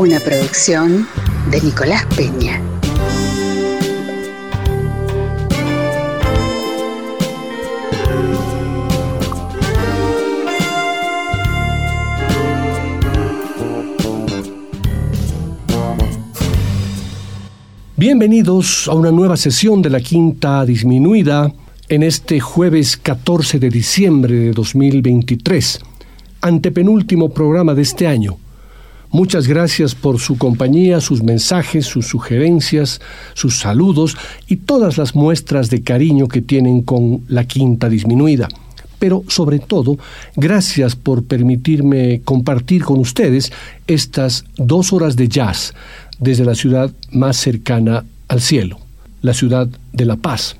Una producción de Nicolás Peña. Bienvenidos a una nueva sesión de la Quinta Disminuida en este jueves 14 de diciembre de 2023, antepenúltimo programa de este año. Muchas gracias por su compañía, sus mensajes, sus sugerencias, sus saludos y todas las muestras de cariño que tienen con la Quinta Disminuida. Pero sobre todo, gracias por permitirme compartir con ustedes estas dos horas de jazz desde la ciudad más cercana al cielo, la ciudad de La Paz.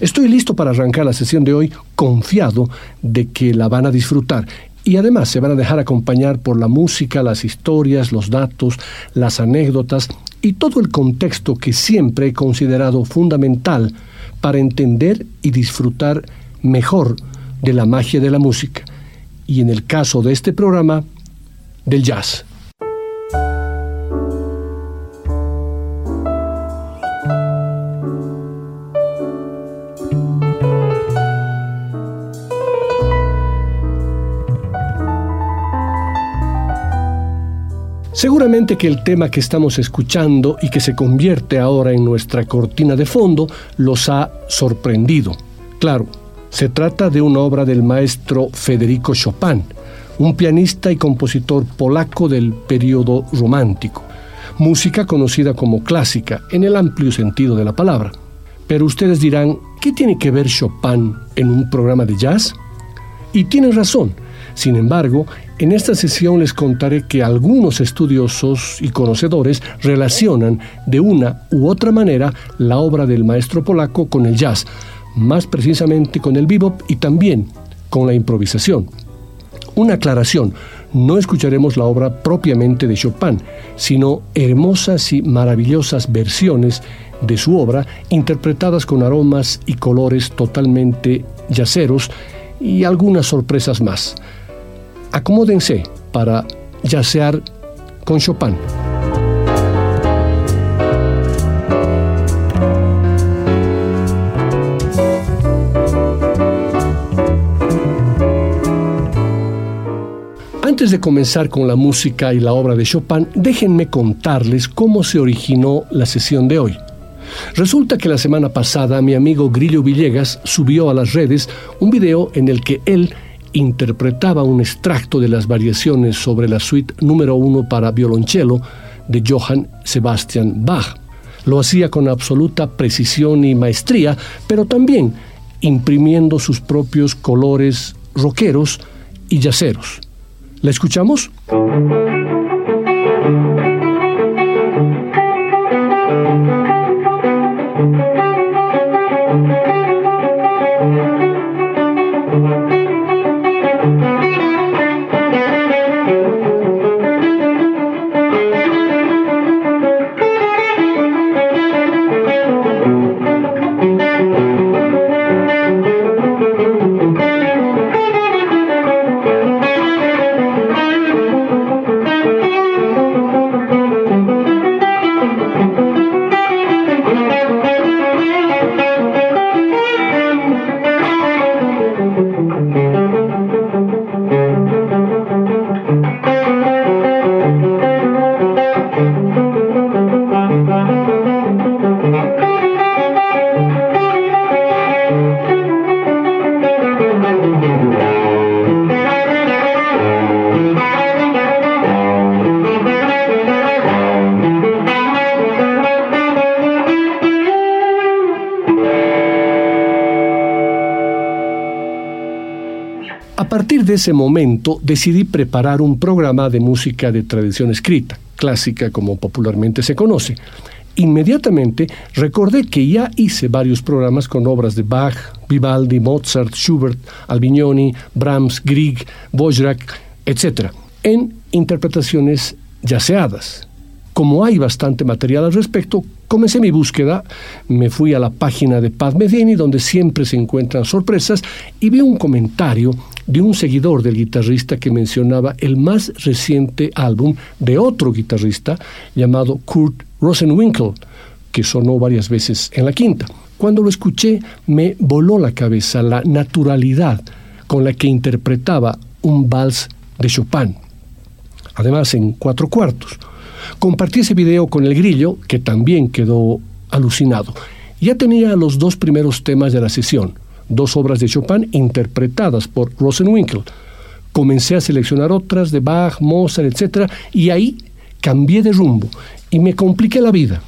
Estoy listo para arrancar la sesión de hoy confiado de que la van a disfrutar y además se van a dejar acompañar por la música, las historias, los datos, las anécdotas y todo el contexto que siempre he considerado fundamental para entender y disfrutar mejor de la magia de la música y en el caso de este programa, del jazz. Seguramente que el tema que estamos escuchando y que se convierte ahora en nuestra cortina de fondo los ha sorprendido. Claro, se trata de una obra del maestro Federico Chopin, un pianista y compositor polaco del periodo romántico, música conocida como clásica en el amplio sentido de la palabra. Pero ustedes dirán, ¿qué tiene que ver Chopin en un programa de jazz? Y tienen razón. Sin embargo, en esta sesión les contaré que algunos estudiosos y conocedores relacionan de una u otra manera la obra del maestro polaco con el jazz, más precisamente con el bebop y también con la improvisación. Una aclaración, no escucharemos la obra propiamente de Chopin, sino hermosas y maravillosas versiones de su obra interpretadas con aromas y colores totalmente yaceros y algunas sorpresas más. Acomódense para yacear con Chopin. Antes de comenzar con la música y la obra de Chopin, déjenme contarles cómo se originó la sesión de hoy. Resulta que la semana pasada mi amigo Grillo Villegas subió a las redes un video en el que él interpretaba un extracto de las variaciones sobre la suite número uno para violonchelo de Johann Sebastian Bach. Lo hacía con absoluta precisión y maestría, pero también imprimiendo sus propios colores rockeros y yaceros. ¿La escuchamos? Ese momento decidí preparar un programa de música de tradición escrita, clásica como popularmente se conoce. Inmediatamente recordé que ya hice varios programas con obras de Bach, Vivaldi, Mozart, Schubert, Albignoni, Brahms, Grieg, Wojrak, etc., en interpretaciones yaceadas. Como hay bastante material al respecto, comencé mi búsqueda, me fui a la página de Paz Medini, donde siempre se encuentran sorpresas, y vi un comentario de un seguidor del guitarrista que mencionaba el más reciente álbum de otro guitarrista llamado Kurt Rosenwinkel, que sonó varias veces en la quinta. Cuando lo escuché me voló la cabeza la naturalidad con la que interpretaba un vals de Chopin, además en cuatro cuartos. Compartí ese video con el grillo, que también quedó alucinado. Ya tenía los dos primeros temas de la sesión, dos obras de Chopin interpretadas por Rosenwinkel. Comencé a seleccionar otras de Bach, Mozart, etc. Y ahí cambié de rumbo y me compliqué la vida.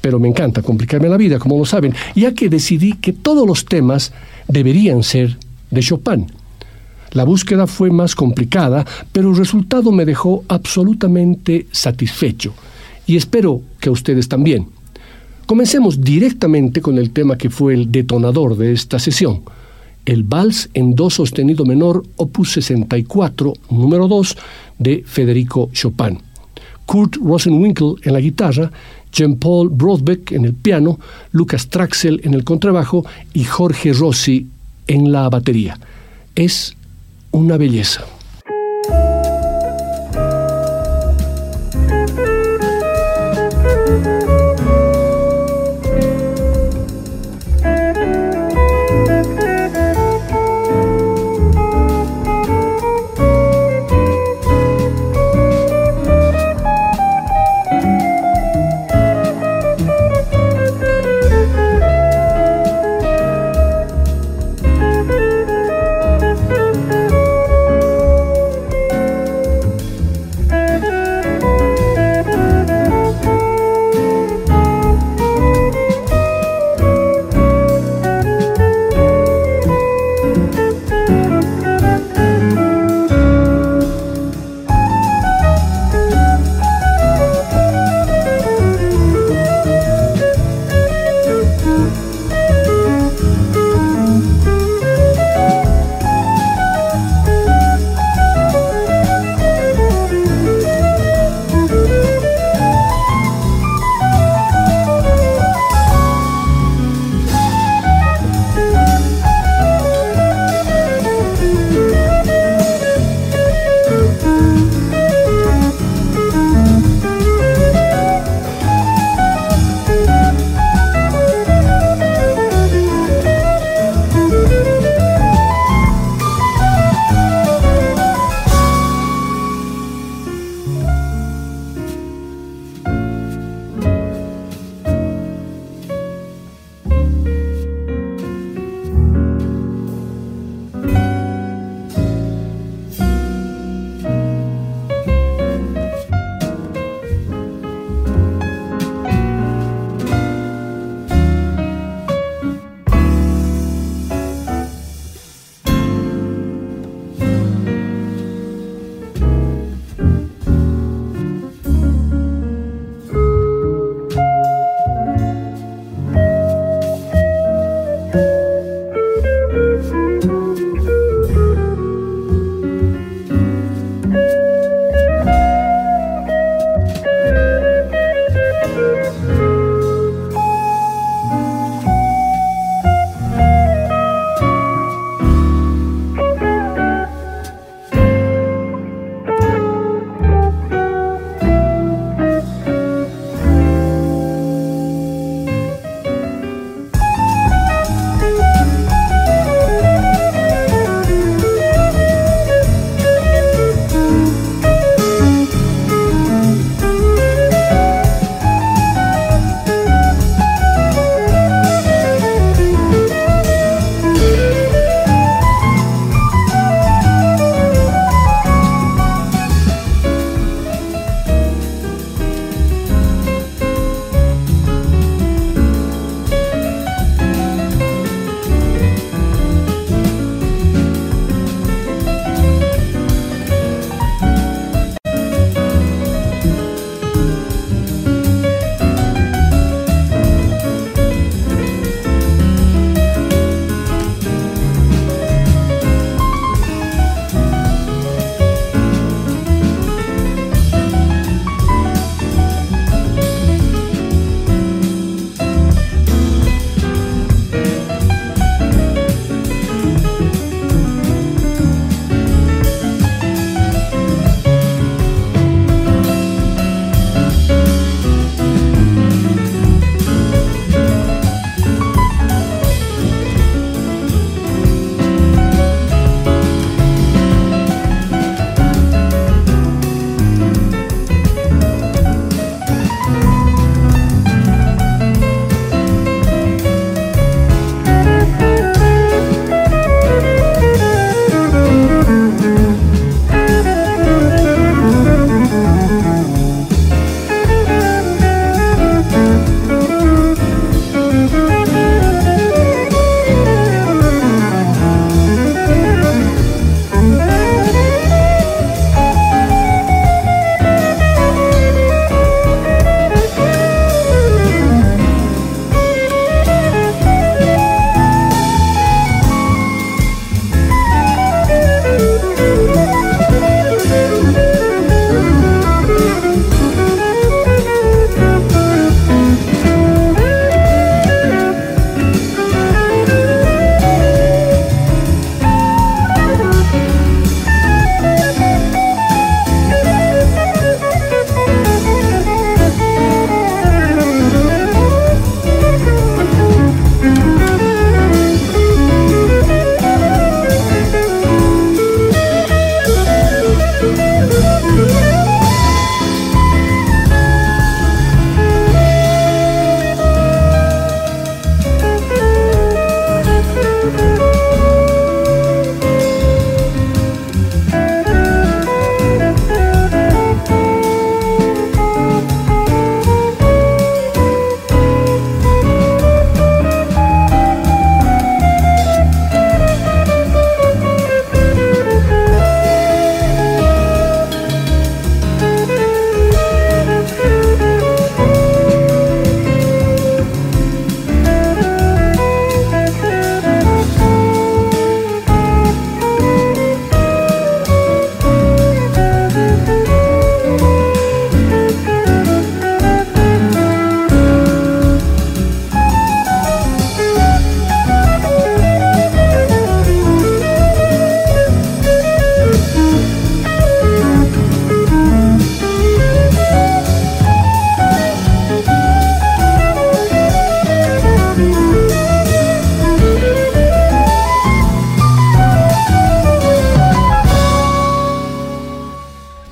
Pero me encanta complicarme la vida, como lo saben, ya que decidí que todos los temas deberían ser de Chopin. La búsqueda fue más complicada, pero el resultado me dejó absolutamente satisfecho y espero que ustedes también. Comencemos directamente con el tema que fue el detonador de esta sesión, el Vals en Do sostenido menor, opus 64, número 2, de Federico Chopin. Kurt Rosenwinkel en la guitarra, Jean-Paul Brodbeck en el piano, Lucas Traxel en el contrabajo y Jorge Rossi en la batería. Es una belleza.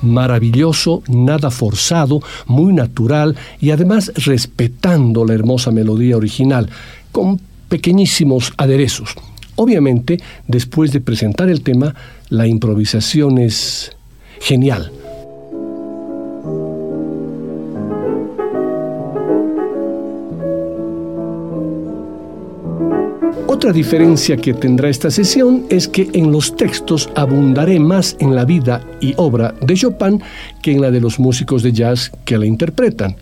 Maravilloso, nada forzado, muy natural y además respetando la hermosa melodía original, con pequeñísimos aderezos. Obviamente, después de presentar el tema, la improvisación es genial. Otra diferencia que tendrá esta sesión es que en los textos abundaré más en la vida y obra de Chopin que en la de los músicos de jazz que la interpretan.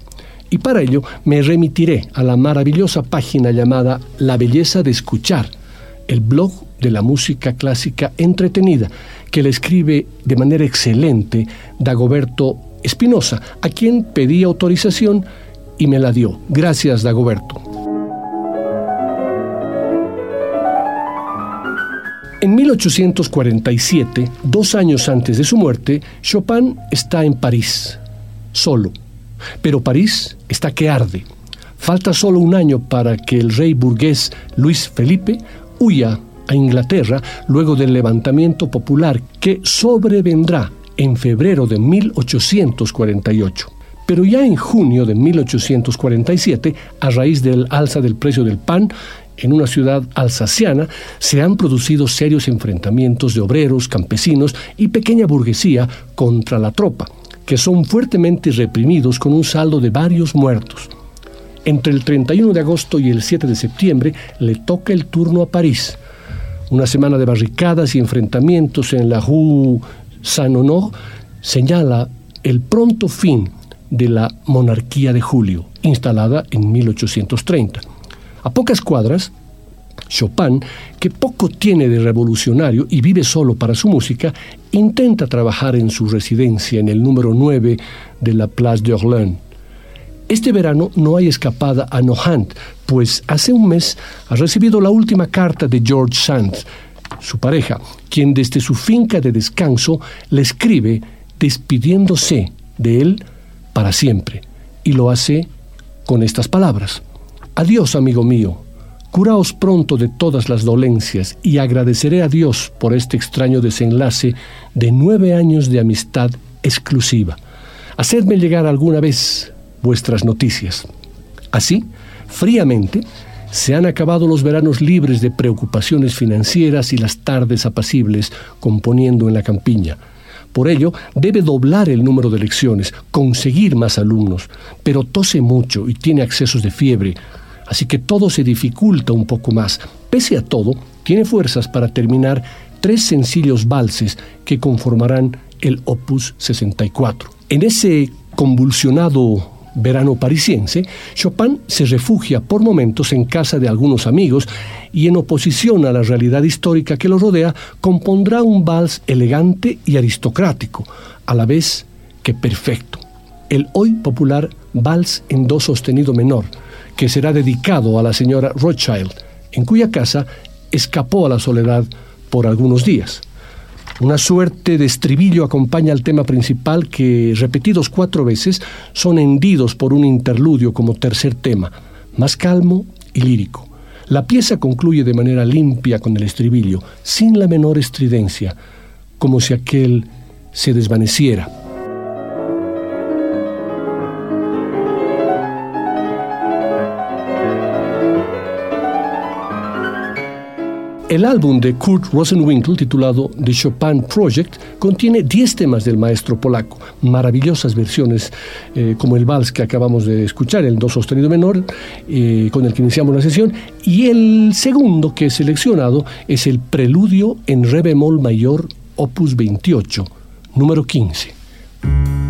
Y para ello me remitiré a la maravillosa página llamada La belleza de escuchar, el blog de la música clásica entretenida, que le escribe de manera excelente Dagoberto Espinosa, a quien pedí autorización y me la dio. Gracias, Dagoberto. En 1847, dos años antes de su muerte, Chopin está en París, solo. Pero París está que arde. Falta solo un año para que el rey burgués Luis Felipe huya a Inglaterra luego del levantamiento popular que sobrevendrá en febrero de 1848. Pero ya en junio de 1847, a raíz del alza del precio del pan, en una ciudad alsaciana se han producido serios enfrentamientos de obreros, campesinos y pequeña burguesía contra la tropa, que son fuertemente reprimidos con un saldo de varios muertos. Entre el 31 de agosto y el 7 de septiembre le toca el turno a París. Una semana de barricadas y enfrentamientos en la Rue Saint-Honor señala el pronto fin de la monarquía de Julio, instalada en 1830. A pocas cuadras, Chopin, que poco tiene de revolucionario y vive solo para su música, intenta trabajar en su residencia en el número 9 de la Place d'Orléans. Este verano no hay escapada a Nohant, pues hace un mes ha recibido la última carta de George Sand, su pareja, quien desde su finca de descanso le escribe despidiéndose de él para siempre, y lo hace con estas palabras. Adiós, amigo mío. Curaos pronto de todas las dolencias y agradeceré a Dios por este extraño desenlace de nueve años de amistad exclusiva. Hacedme llegar alguna vez vuestras noticias. Así, fríamente, se han acabado los veranos libres de preocupaciones financieras y las tardes apacibles componiendo en la campiña. Por ello, debe doblar el número de lecciones, conseguir más alumnos, pero tose mucho y tiene accesos de fiebre, así que todo se dificulta un poco más. Pese a todo, tiene fuerzas para terminar tres sencillos valses que conformarán el Opus 64. En ese convulsionado verano parisiense, Chopin se refugia por momentos en casa de algunos amigos y en oposición a la realidad histórica que lo rodea, compondrá un vals elegante y aristocrático, a la vez que perfecto. El hoy popular Vals en Do sostenido menor, que será dedicado a la señora Rothschild, en cuya casa escapó a la soledad por algunos días. Una suerte de estribillo acompaña al tema principal que, repetidos cuatro veces, son hendidos por un interludio como tercer tema, más calmo y lírico. La pieza concluye de manera limpia con el estribillo, sin la menor estridencia, como si aquel se desvaneciera. El álbum de Kurt Rosenwinkel, titulado The Chopin Project, contiene 10 temas del maestro polaco, maravillosas versiones, eh, como el vals que acabamos de escuchar, el Do sostenido menor, eh, con el que iniciamos la sesión, y el segundo que he seleccionado es el Preludio en Re bemol mayor, opus 28, número 15.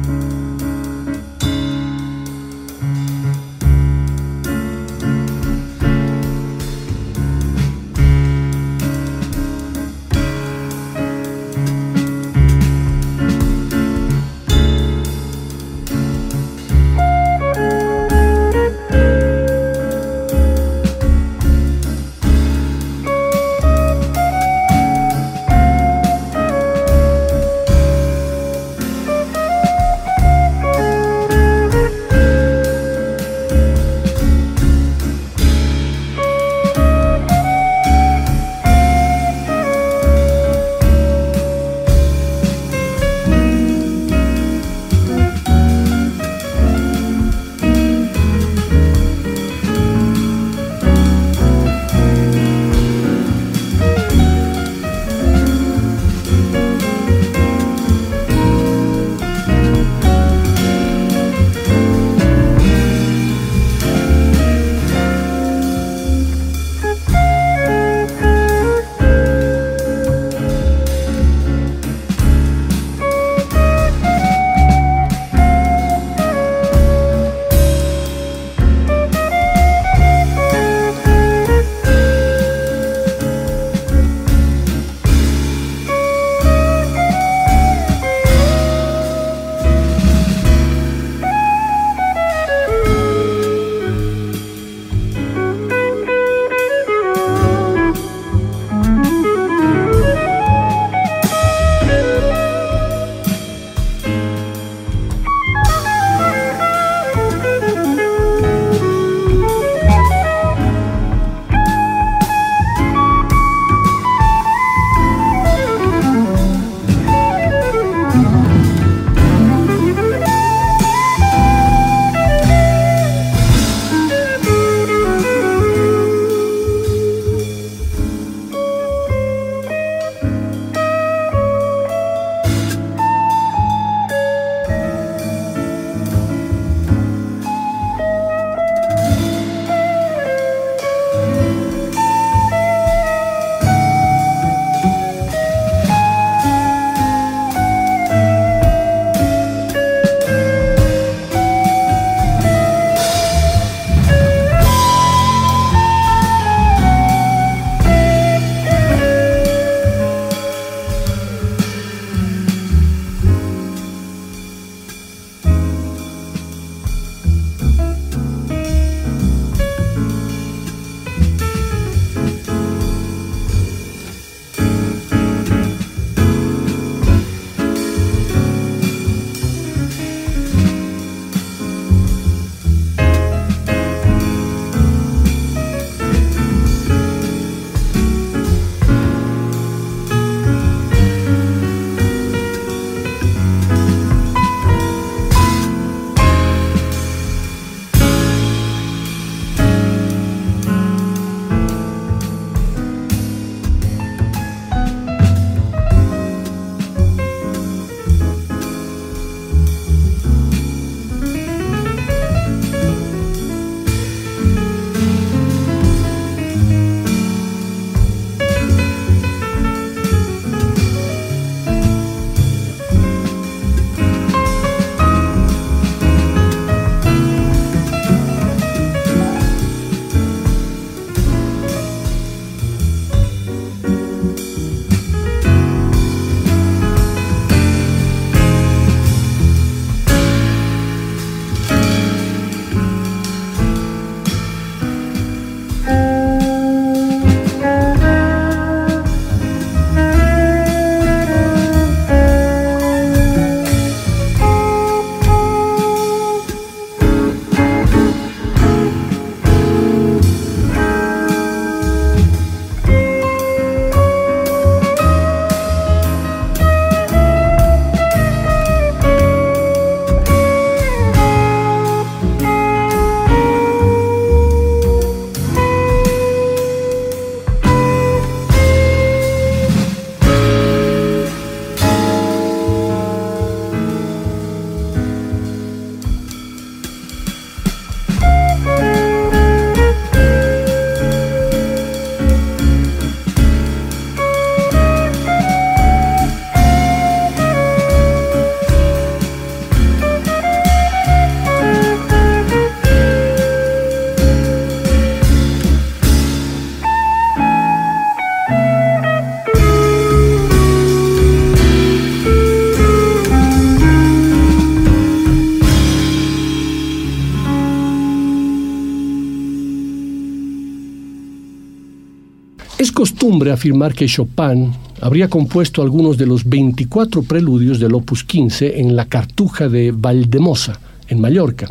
Costumbre afirmar que Chopin habría compuesto algunos de los 24 preludios del Opus 15 en la Cartuja de Valdemosa, en Mallorca,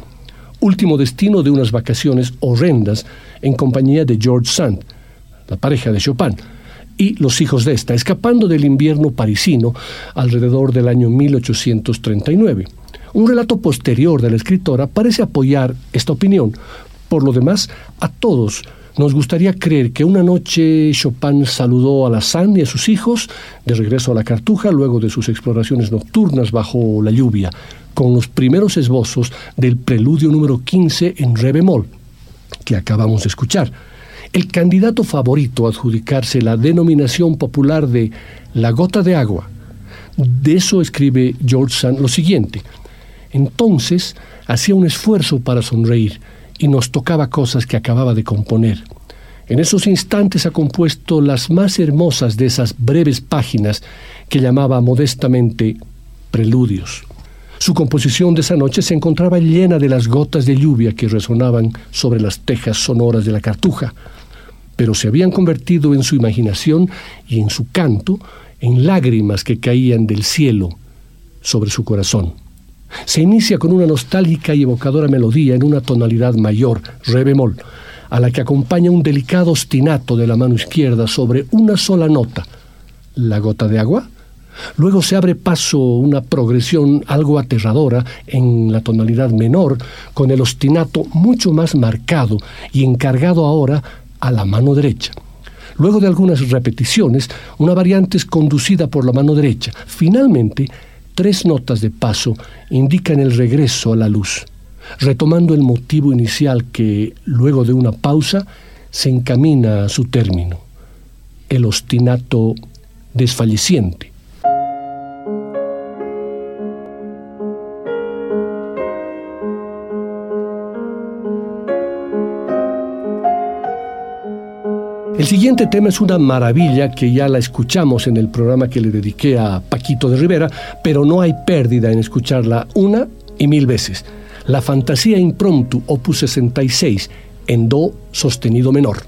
último destino de unas vacaciones horrendas en compañía de George Sand, la pareja de Chopin, y los hijos de esta, escapando del invierno parisino alrededor del año 1839. Un relato posterior de la escritora parece apoyar esta opinión. Por lo demás, a todos nos gustaría creer que una noche Chopin saludó a la Sand y a sus hijos de regreso a la Cartuja luego de sus exploraciones nocturnas bajo la lluvia, con los primeros esbozos del preludio número 15 en re bemol, que acabamos de escuchar. El candidato favorito a adjudicarse la denominación popular de la gota de agua. De eso escribe George Sand lo siguiente. Entonces hacía un esfuerzo para sonreír y nos tocaba cosas que acababa de componer. En esos instantes ha compuesto las más hermosas de esas breves páginas que llamaba modestamente preludios. Su composición de esa noche se encontraba llena de las gotas de lluvia que resonaban sobre las tejas sonoras de la cartuja, pero se habían convertido en su imaginación y en su canto en lágrimas que caían del cielo sobre su corazón. Se inicia con una nostálgica y evocadora melodía en una tonalidad mayor, re bemol, a la que acompaña un delicado ostinato de la mano izquierda sobre una sola nota, la gota de agua. Luego se abre paso una progresión algo aterradora en la tonalidad menor, con el ostinato mucho más marcado y encargado ahora a la mano derecha. Luego de algunas repeticiones, una variante es conducida por la mano derecha. Finalmente, Tres notas de paso indican el regreso a la luz, retomando el motivo inicial que, luego de una pausa, se encamina a su término, el ostinato desfalleciente. El siguiente tema es una maravilla que ya la escuchamos en el programa que le dediqué a Paquito de Rivera, pero no hay pérdida en escucharla una y mil veces. La fantasía impromptu, opus 66, en do sostenido menor.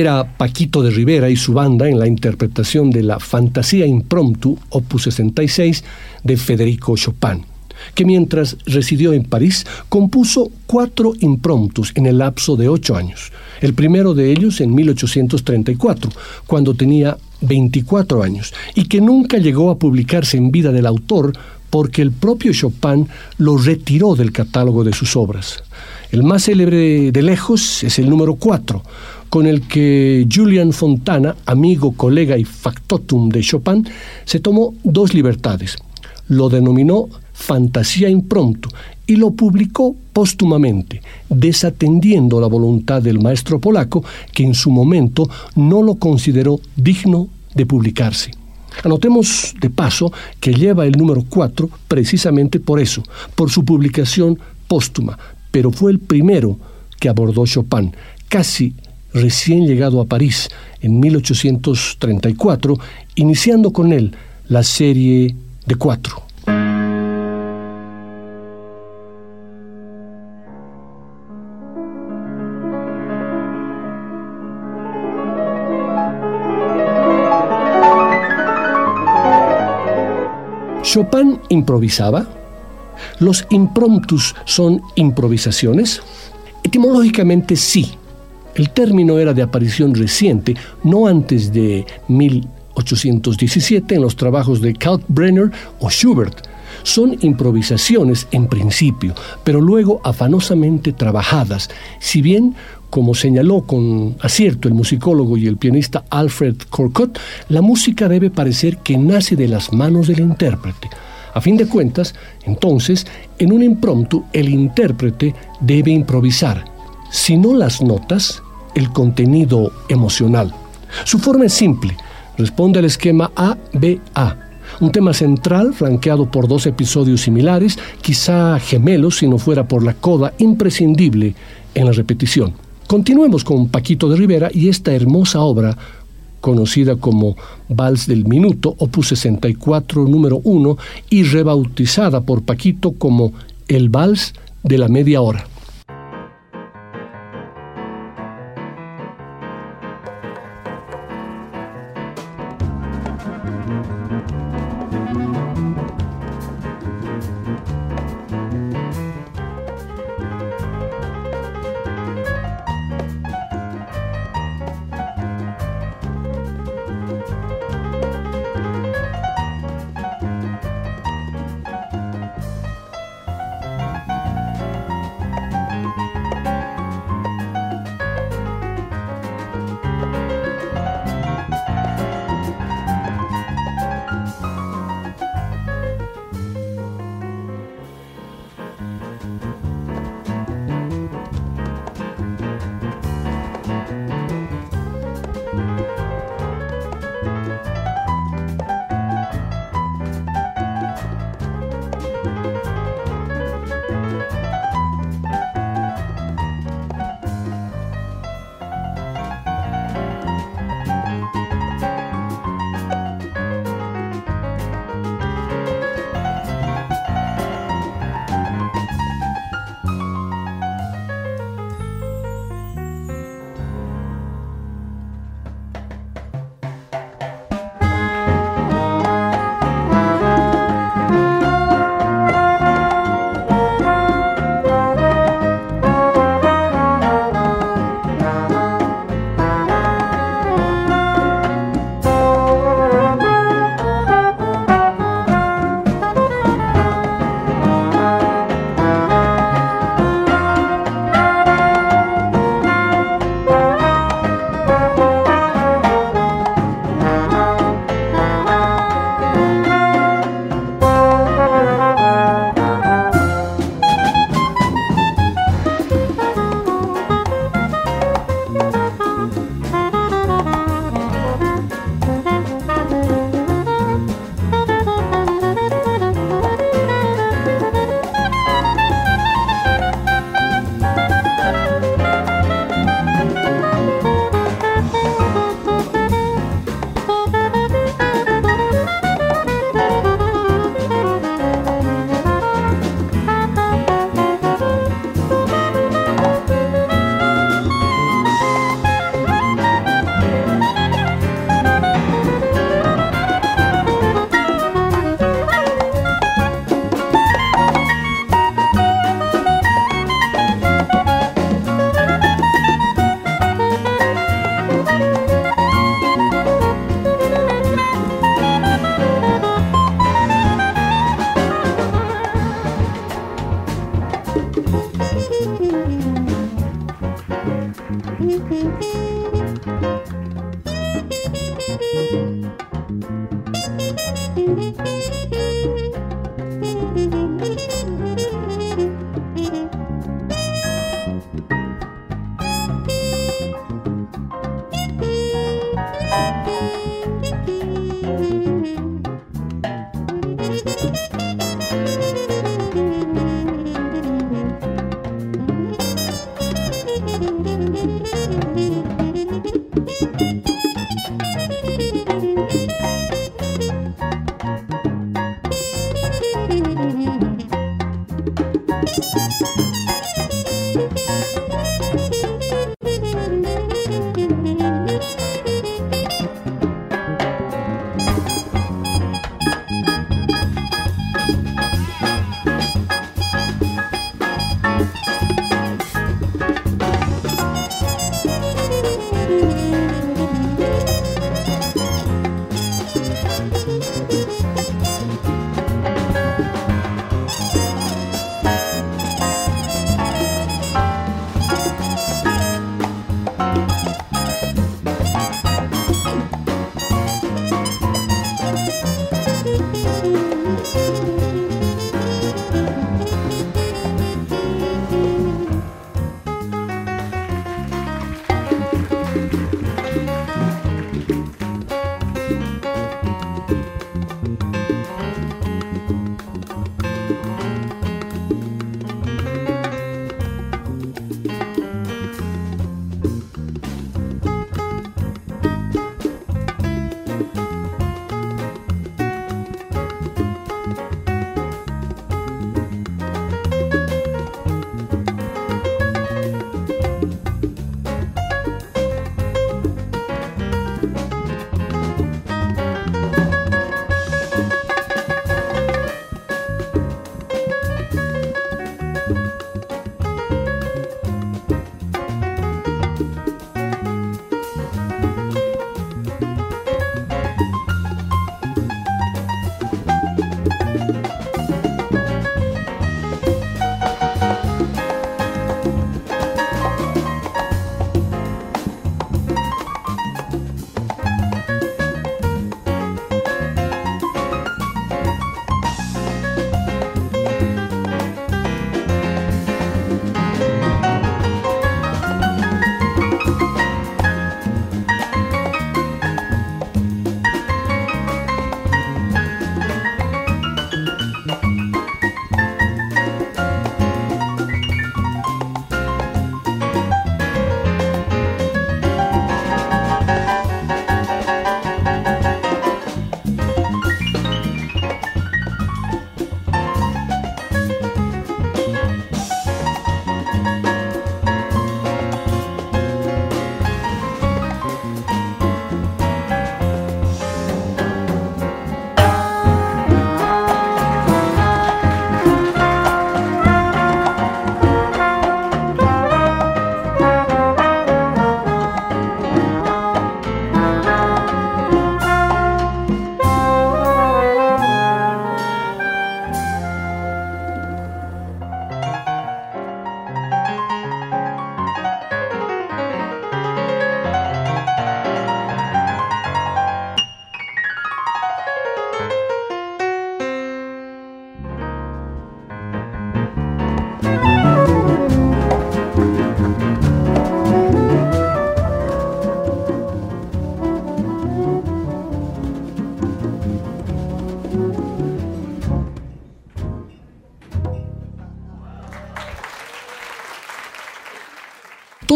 Era Paquito de Rivera y su banda en la interpretación de la Fantasía Impromptu, opus 66, de Federico Chopin, que mientras residió en París compuso cuatro impromptus en el lapso de ocho años. El primero de ellos en 1834, cuando tenía 24 años, y que nunca llegó a publicarse en vida del autor porque el propio Chopin lo retiró del catálogo de sus obras. El más célebre de lejos es el número 4, con el que Julian Fontana, amigo, colega y factotum de Chopin, se tomó dos libertades. Lo denominó Fantasía Impromptu y lo publicó póstumamente, desatendiendo la voluntad del maestro polaco, que en su momento no lo consideró digno de publicarse. Anotemos de paso que lleva el número 4 precisamente por eso, por su publicación póstuma, pero fue el primero que abordó Chopin, casi recién llegado a París en 1834, iniciando con él la serie de cuatro. Chopin improvisaba. ¿Los impromptus son improvisaciones? Etimológicamente sí, el término era de aparición reciente, no antes de 1817 en los trabajos de Kalkbrenner o Schubert. Son improvisaciones en principio, pero luego afanosamente trabajadas, si bien, como señaló con acierto el musicólogo y el pianista Alfred Corcott, la música debe parecer que nace de las manos del intérprete. A fin de cuentas, entonces, en un impromptu el intérprete debe improvisar, si no las notas, el contenido emocional. Su forma es simple, responde al esquema A-B-A, un tema central flanqueado por dos episodios similares, quizá gemelos si no fuera por la coda imprescindible en la repetición. Continuemos con Paquito de Rivera y esta hermosa obra conocida como Vals del Minuto, opus 64, número 1, y rebautizada por Paquito como El Vals de la Media Hora.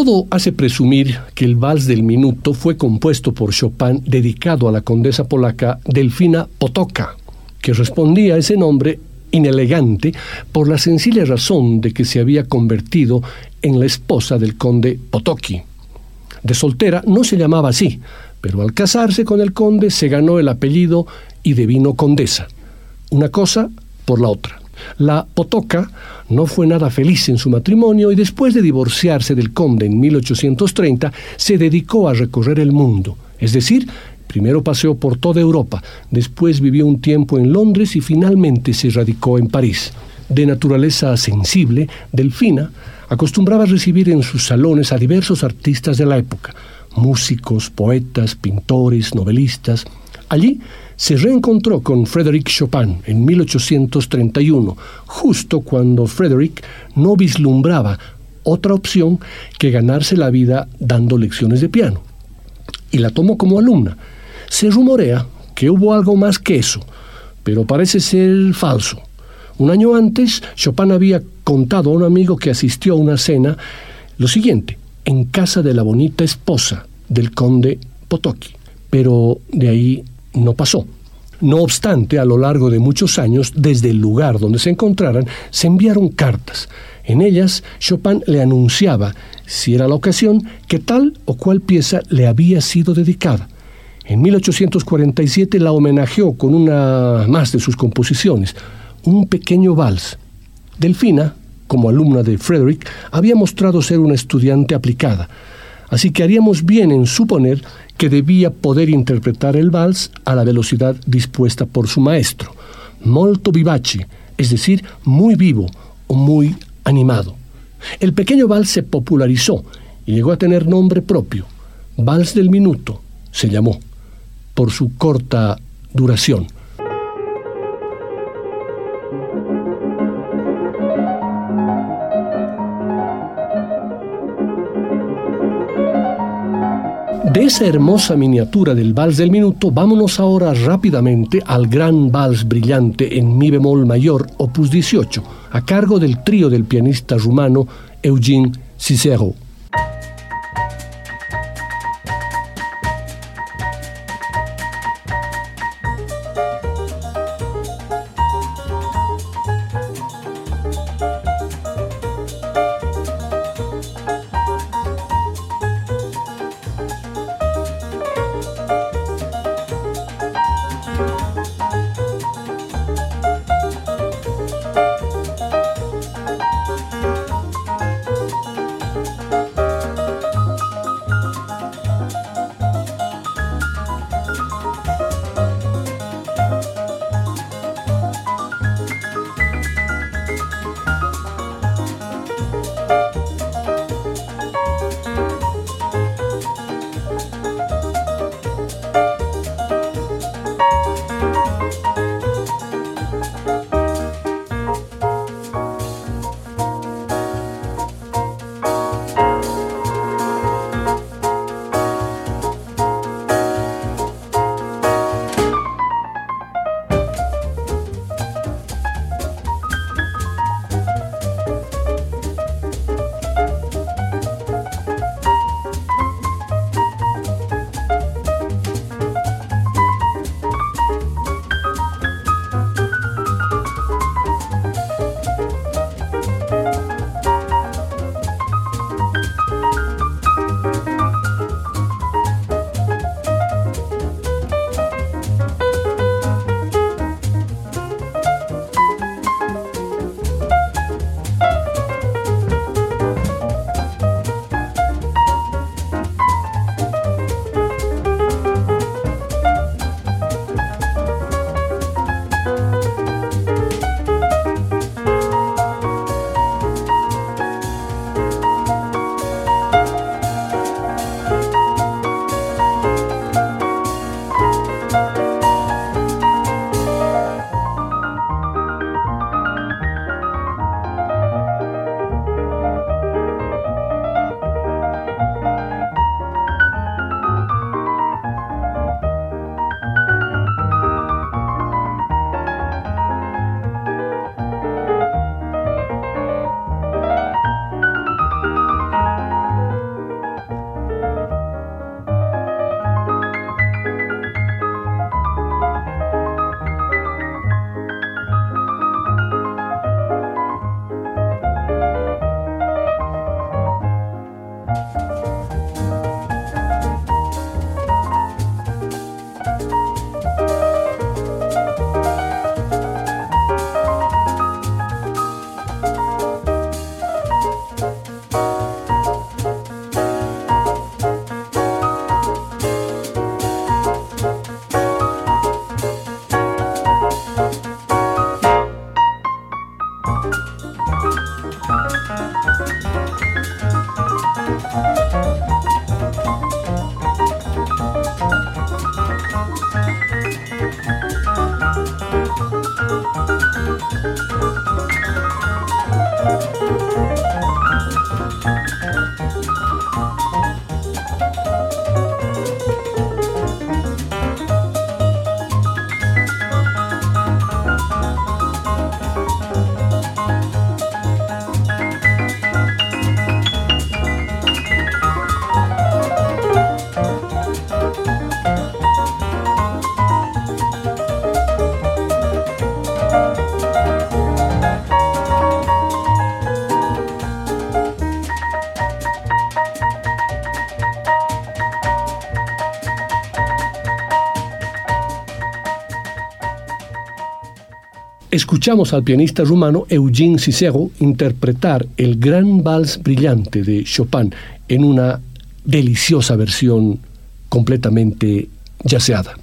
Todo hace presumir que el vals del minuto fue compuesto por Chopin dedicado a la condesa polaca Delfina Potoka, que respondía a ese nombre inelegante por la sencilla razón de que se había convertido en la esposa del conde Potocki. De soltera no se llamaba así, pero al casarse con el conde se ganó el apellido y devino condesa. Una cosa por la otra. La Potoca no fue nada feliz en su matrimonio y después de divorciarse del conde en 1830 se dedicó a recorrer el mundo, es decir, primero paseó por toda Europa, después vivió un tiempo en Londres y finalmente se radicó en París. de naturaleza sensible, Delfina acostumbraba a recibir en sus salones a diversos artistas de la época, músicos, poetas, pintores, novelistas. Allí se reencontró con Frédéric Chopin en 1831, justo cuando Frédéric no vislumbraba otra opción que ganarse la vida dando lecciones de piano. Y la tomó como alumna. Se rumorea que hubo algo más que eso, pero parece ser falso. Un año antes, Chopin había contado a un amigo que asistió a una cena lo siguiente, en casa de la bonita esposa del conde Potocki, pero de ahí no pasó. No obstante, a lo largo de muchos años, desde el lugar donde se encontraran, se enviaron cartas. En ellas, Chopin le anunciaba, si era la ocasión, que tal o cual pieza le había sido dedicada. En 1847 la homenajeó con una más de sus composiciones, un pequeño vals. Delfina, como alumna de Frederick, había mostrado ser una estudiante aplicada, así que haríamos bien en suponer que debía poder interpretar el vals a la velocidad dispuesta por su maestro, molto vivace, es decir, muy vivo o muy animado. El pequeño vals se popularizó y llegó a tener nombre propio. Vals del Minuto se llamó, por su corta duración. De esa hermosa miniatura del vals del minuto, vámonos ahora rápidamente al gran vals brillante en mi bemol mayor, opus 18, a cargo del trío del pianista rumano Eugene Cicero. Escuchamos al pianista rumano Eugene Cicero interpretar el gran vals brillante de Chopin en una deliciosa versión completamente yaceada.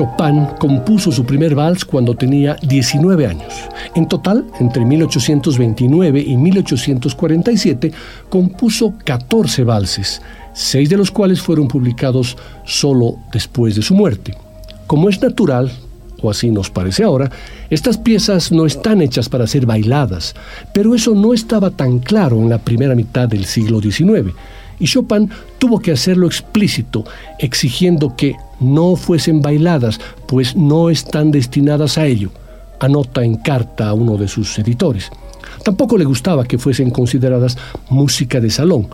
Chopin compuso su primer vals cuando tenía 19 años. En total, entre 1829 y 1847, compuso 14 valses, seis de los cuales fueron publicados solo después de su muerte. Como es natural, o así nos parece ahora, estas piezas no están hechas para ser bailadas, pero eso no estaba tan claro en la primera mitad del siglo XIX y Chopin tuvo que hacerlo explícito, exigiendo que no fuesen bailadas, pues no están destinadas a ello, anota en carta a uno de sus editores. Tampoco le gustaba que fuesen consideradas música de salón,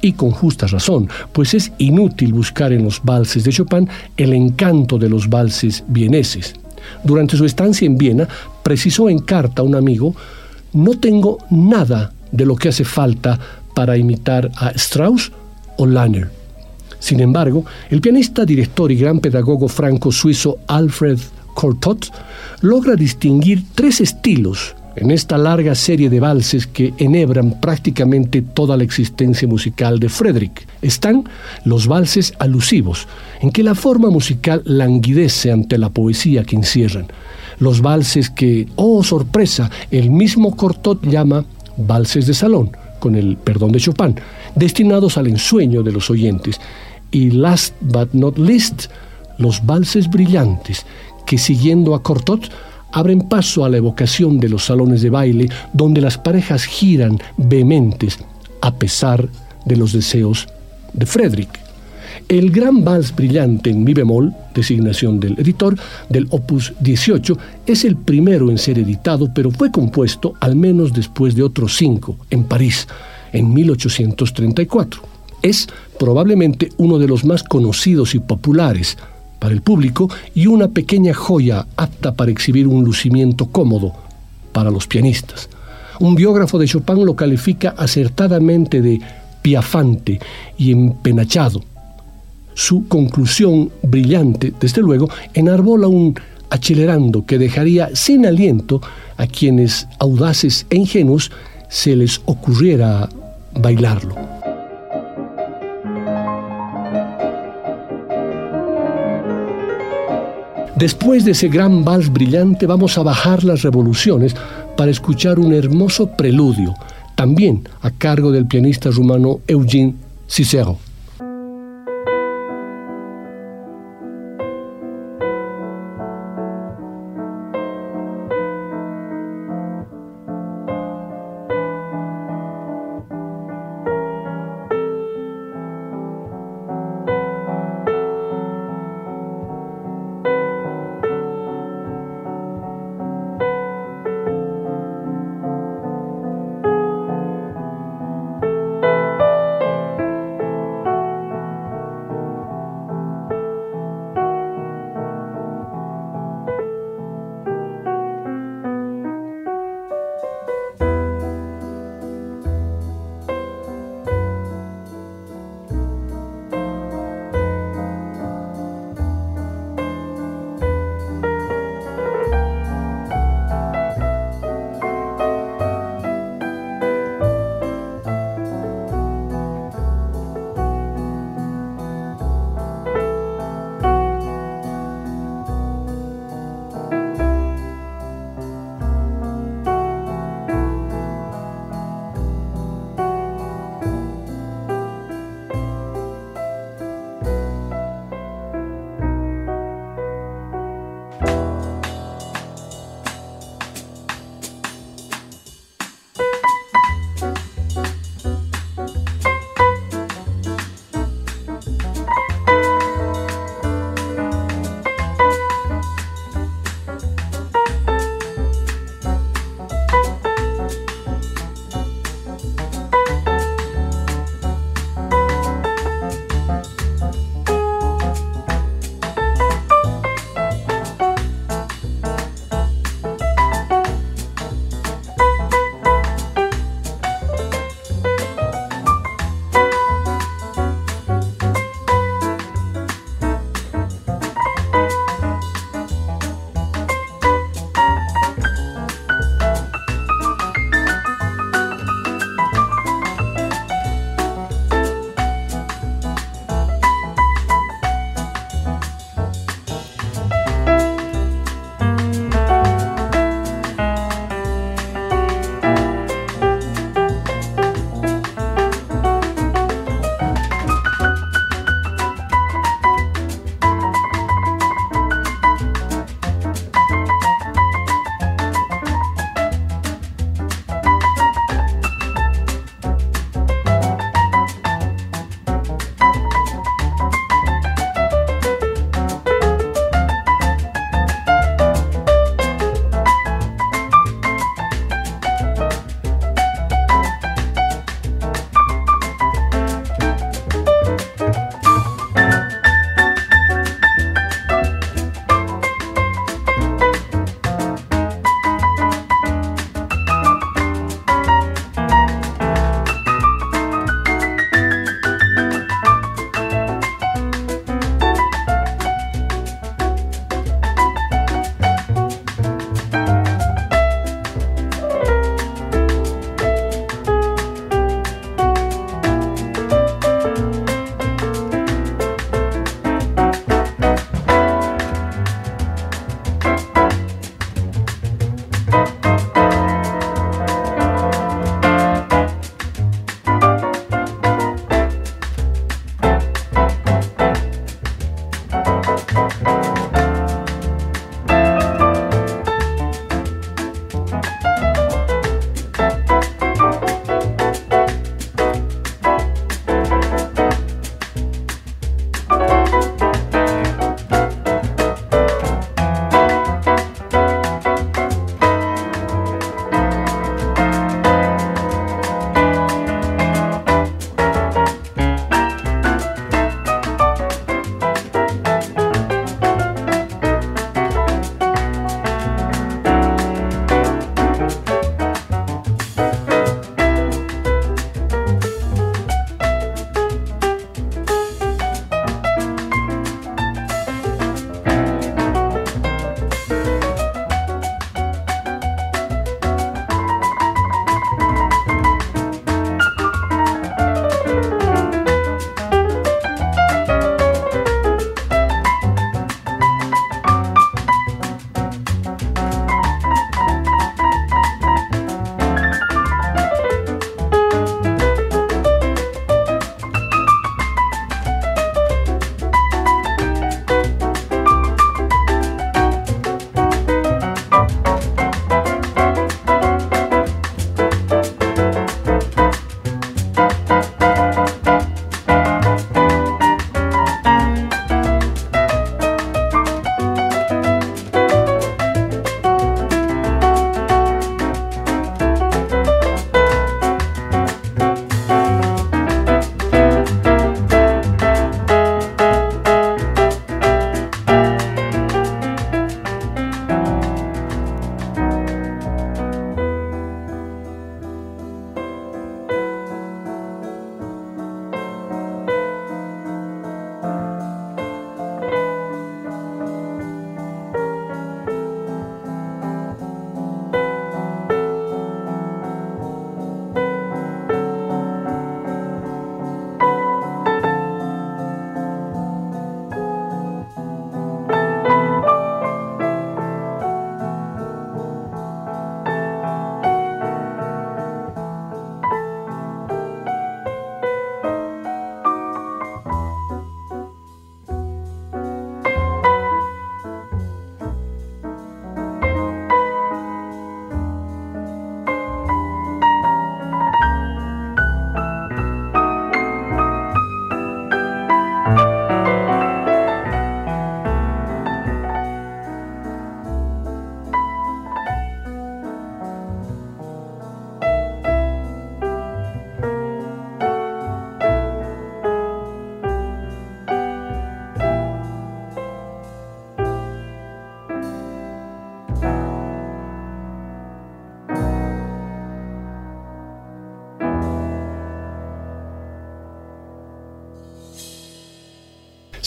y con justa razón, pues es inútil buscar en los valses de Chopin el encanto de los valses vieneses. Durante su estancia en Viena, precisó en carta a un amigo, no tengo nada de lo que hace falta para imitar a Strauss o Lanner. Sin embargo, el pianista, director y gran pedagogo franco-suizo Alfred Cortot logra distinguir tres estilos en esta larga serie de valses que enhebran prácticamente toda la existencia musical de Frédéric. Están los valses alusivos, en que la forma musical languidece ante la poesía que encierran. Los valses que, oh sorpresa, el mismo Cortot llama valses de salón con el perdón de Chopin, destinados al ensueño de los oyentes. Y last but not least, los valses brillantes, que siguiendo a Cortot, abren paso a la evocación de los salones de baile donde las parejas giran vehementes a pesar de los deseos de Frederick. El gran vals brillante en mi bemol, designación del editor, del opus 18, es el primero en ser editado, pero fue compuesto al menos después de otros cinco, en París, en 1834. Es probablemente uno de los más conocidos y populares para el público y una pequeña joya apta para exhibir un lucimiento cómodo para los pianistas. Un biógrafo de Chopin lo califica acertadamente de piafante y empenachado su conclusión brillante, desde luego, enarbola un acelerando que dejaría sin aliento a quienes audaces e ingenuos se les ocurriera bailarlo. Después de ese gran vals brillante vamos a bajar las revoluciones para escuchar un hermoso preludio, también a cargo del pianista rumano Eugene Cicero.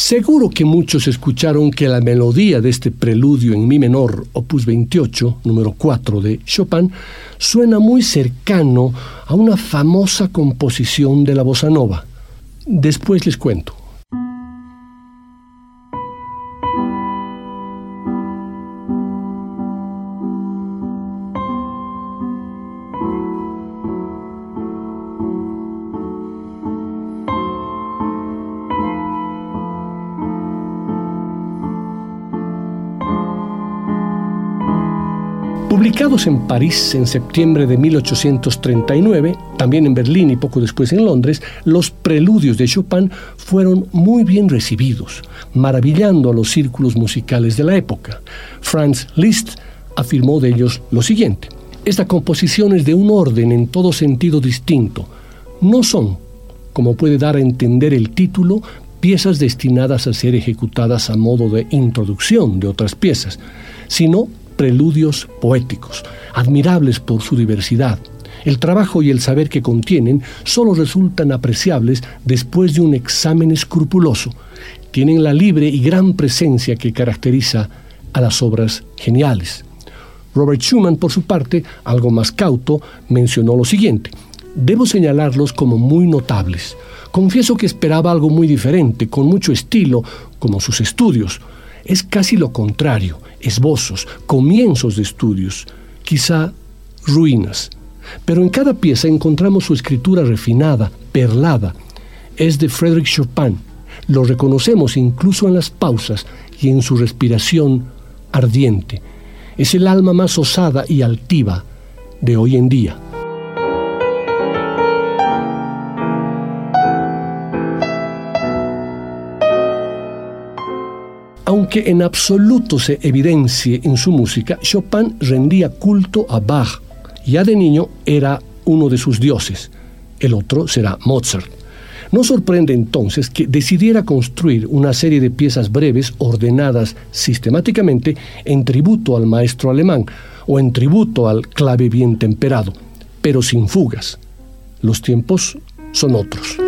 Seguro que muchos escucharon que la melodía de este preludio en mi menor, opus 28, número 4 de Chopin, suena muy cercano a una famosa composición de la bossa nova. Después les cuento. Publicados en París en septiembre de 1839, también en Berlín y poco después en Londres, los preludios de Chopin fueron muy bien recibidos, maravillando a los círculos musicales de la época. Franz Liszt afirmó de ellos lo siguiente: Esta composición es de un orden en todo sentido distinto. No son, como puede dar a entender el título, piezas destinadas a ser ejecutadas a modo de introducción de otras piezas, sino preludios poéticos, admirables por su diversidad. El trabajo y el saber que contienen solo resultan apreciables después de un examen escrupuloso. Tienen la libre y gran presencia que caracteriza a las obras geniales. Robert Schumann, por su parte, algo más cauto, mencionó lo siguiente. Debo señalarlos como muy notables. Confieso que esperaba algo muy diferente, con mucho estilo, como sus estudios. Es casi lo contrario esbozos, comienzos de estudios, quizá ruinas. Pero en cada pieza encontramos su escritura refinada, perlada. Es de Frédéric Chopin. Lo reconocemos incluso en las pausas y en su respiración ardiente. Es el alma más osada y altiva de hoy en día. Aunque en absoluto se evidencie en su música, Chopin rendía culto a Bach. Ya de niño era uno de sus dioses. El otro será Mozart. No sorprende entonces que decidiera construir una serie de piezas breves ordenadas sistemáticamente en tributo al maestro alemán o en tributo al clave bien temperado, pero sin fugas. Los tiempos son otros.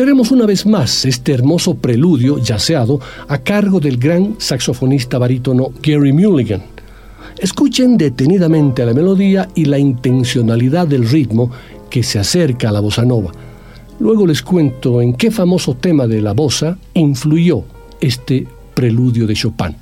Escucharemos una vez más este hermoso preludio yaceado a cargo del gran saxofonista barítono Gary Mulligan. Escuchen detenidamente la melodía y la intencionalidad del ritmo que se acerca a la bossa nova. Luego les cuento en qué famoso tema de la bossa influyó este preludio de Chopin.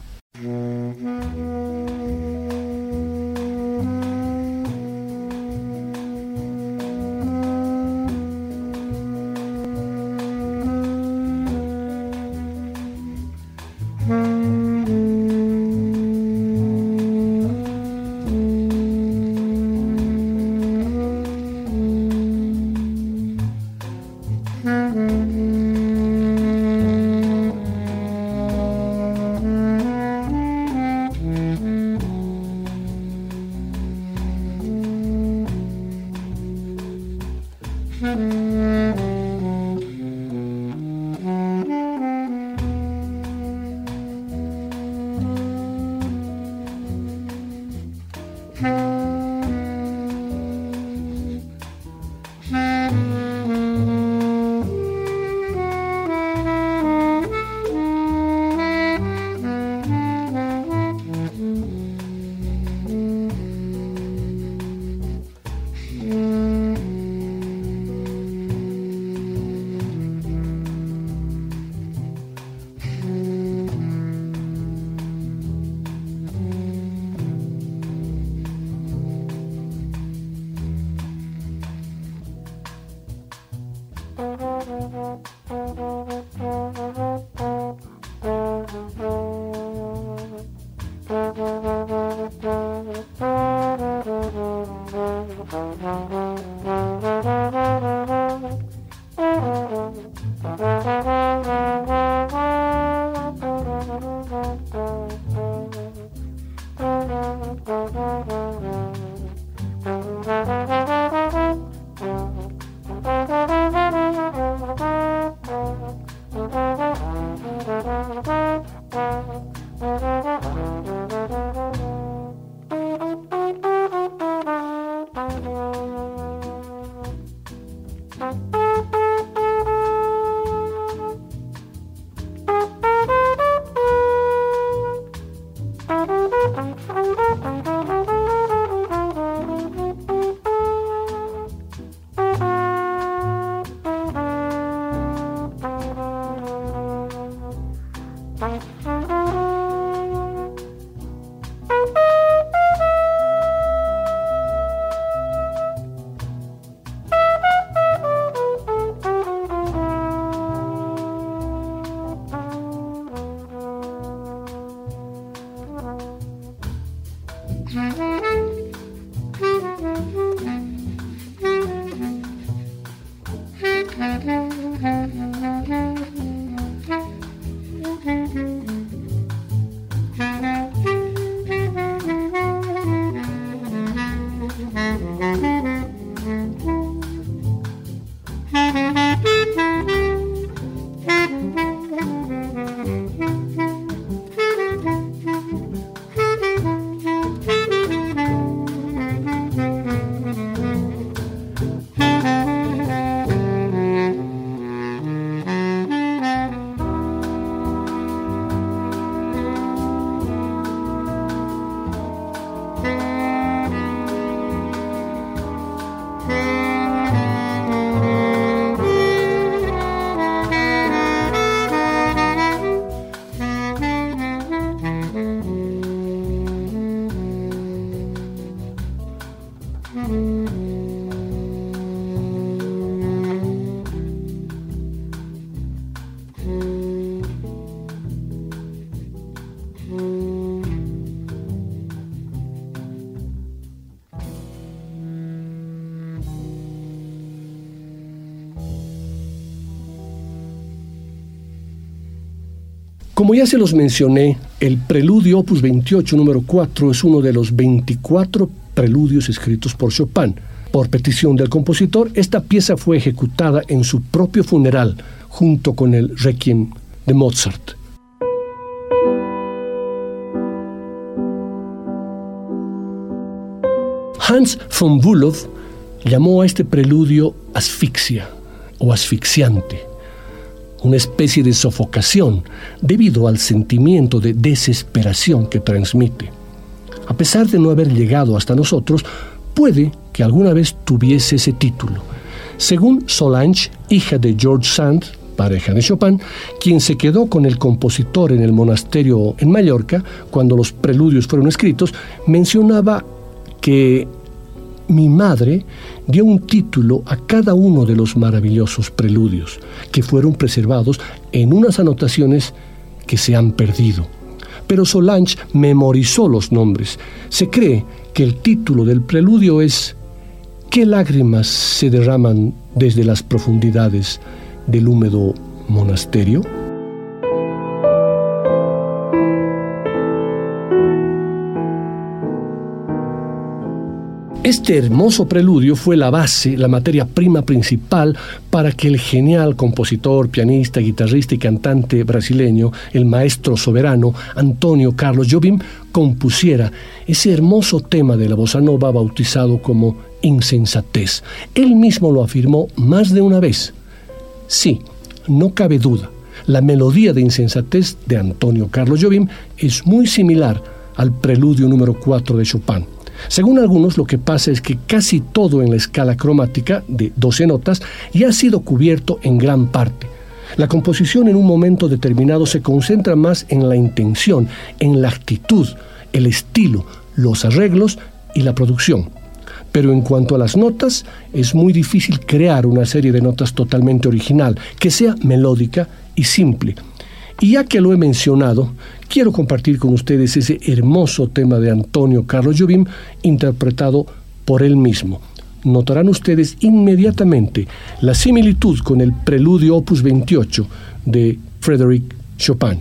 Como ya se los mencioné, el Preludio Opus 28 número 4 es uno de los 24 preludios escritos por Chopin. Por petición del compositor, esta pieza fue ejecutada en su propio funeral junto con el Requiem de Mozart. Hans von Bülow llamó a este preludio asfixia o asfixiante una especie de sofocación debido al sentimiento de desesperación que transmite. A pesar de no haber llegado hasta nosotros, puede que alguna vez tuviese ese título. Según Solange, hija de George Sand, pareja de Chopin, quien se quedó con el compositor en el monasterio en Mallorca cuando los preludios fueron escritos, mencionaba que mi madre dio un título a cada uno de los maravillosos preludios, que fueron preservados en unas anotaciones que se han perdido. Pero Solange memorizó los nombres. Se cree que el título del preludio es ¿Qué lágrimas se derraman desde las profundidades del húmedo monasterio? Este hermoso preludio fue la base, la materia prima principal para que el genial compositor, pianista, guitarrista y cantante brasileño, el maestro soberano Antonio Carlos Jobim, compusiera ese hermoso tema de la bossa nova bautizado como insensatez. Él mismo lo afirmó más de una vez. Sí, no cabe duda, la melodía de insensatez de Antonio Carlos Jobim es muy similar al preludio número 4 de Chopin. Según algunos, lo que pasa es que casi todo en la escala cromática de 12 notas ya ha sido cubierto en gran parte. La composición en un momento determinado se concentra más en la intención, en la actitud, el estilo, los arreglos y la producción. Pero en cuanto a las notas, es muy difícil crear una serie de notas totalmente original, que sea melódica y simple. Y ya que lo he mencionado, quiero compartir con ustedes ese hermoso tema de Antonio Carlos Jobim interpretado por él mismo. Notarán ustedes inmediatamente la similitud con el preludio opus 28 de Frédéric Chopin.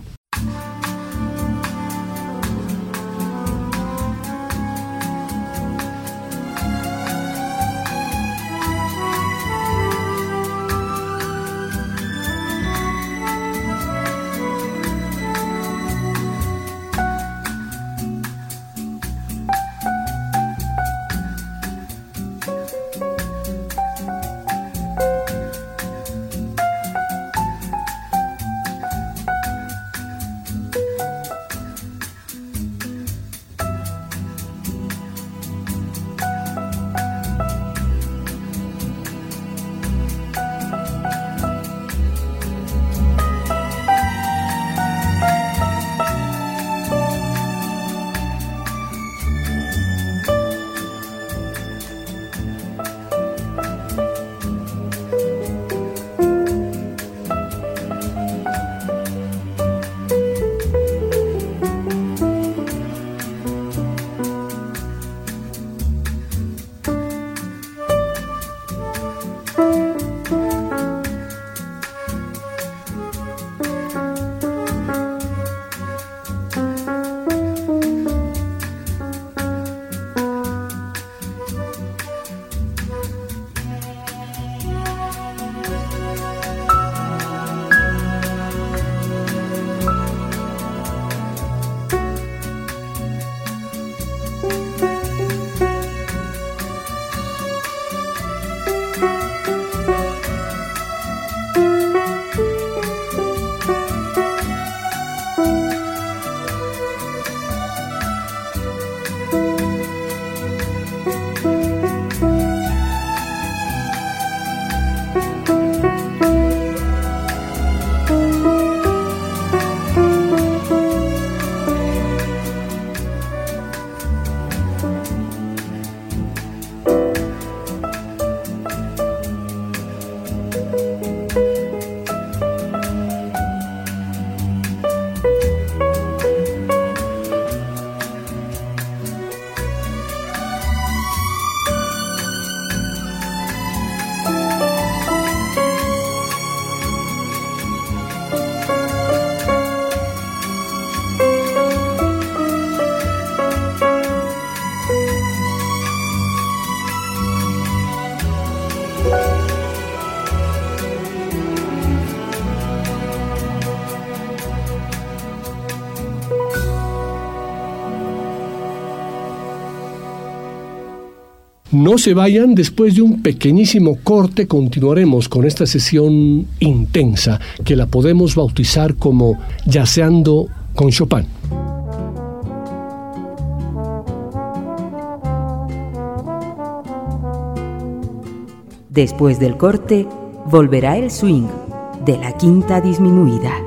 No se vayan, después de un pequeñísimo corte continuaremos con esta sesión intensa que la podemos bautizar como Yaceando con Chopin. Después del corte, volverá el swing de la quinta disminuida.